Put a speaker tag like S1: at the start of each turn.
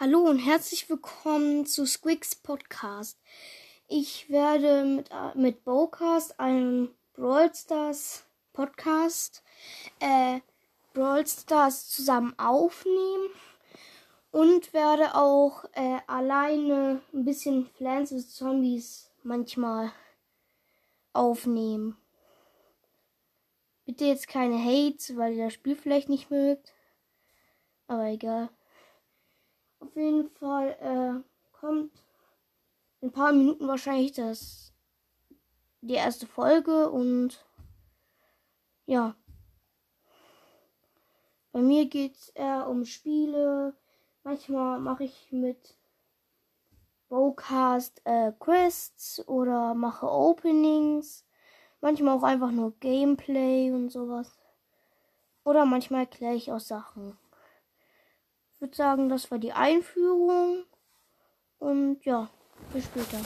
S1: Hallo und herzlich willkommen zu Squicks Podcast. Ich werde mit, äh, mit Bowcast, einem Brawl Stars Podcast, äh, Brawl Stars zusammen aufnehmen und werde auch äh, alleine ein bisschen Plants vs. Zombies manchmal aufnehmen. Bitte jetzt keine Hates, weil ihr das Spiel vielleicht nicht mögt. Aber egal. Auf jeden Fall äh, kommt in ein paar Minuten wahrscheinlich das die erste Folge und ja. Bei mir geht es eher um Spiele. Manchmal mache ich mit Bowcast äh, Quests oder mache Openings. Manchmal auch einfach nur Gameplay und sowas. Oder manchmal erkläre ich auch Sachen. Ich würde sagen, das war die Einführung. Und ja, bis später.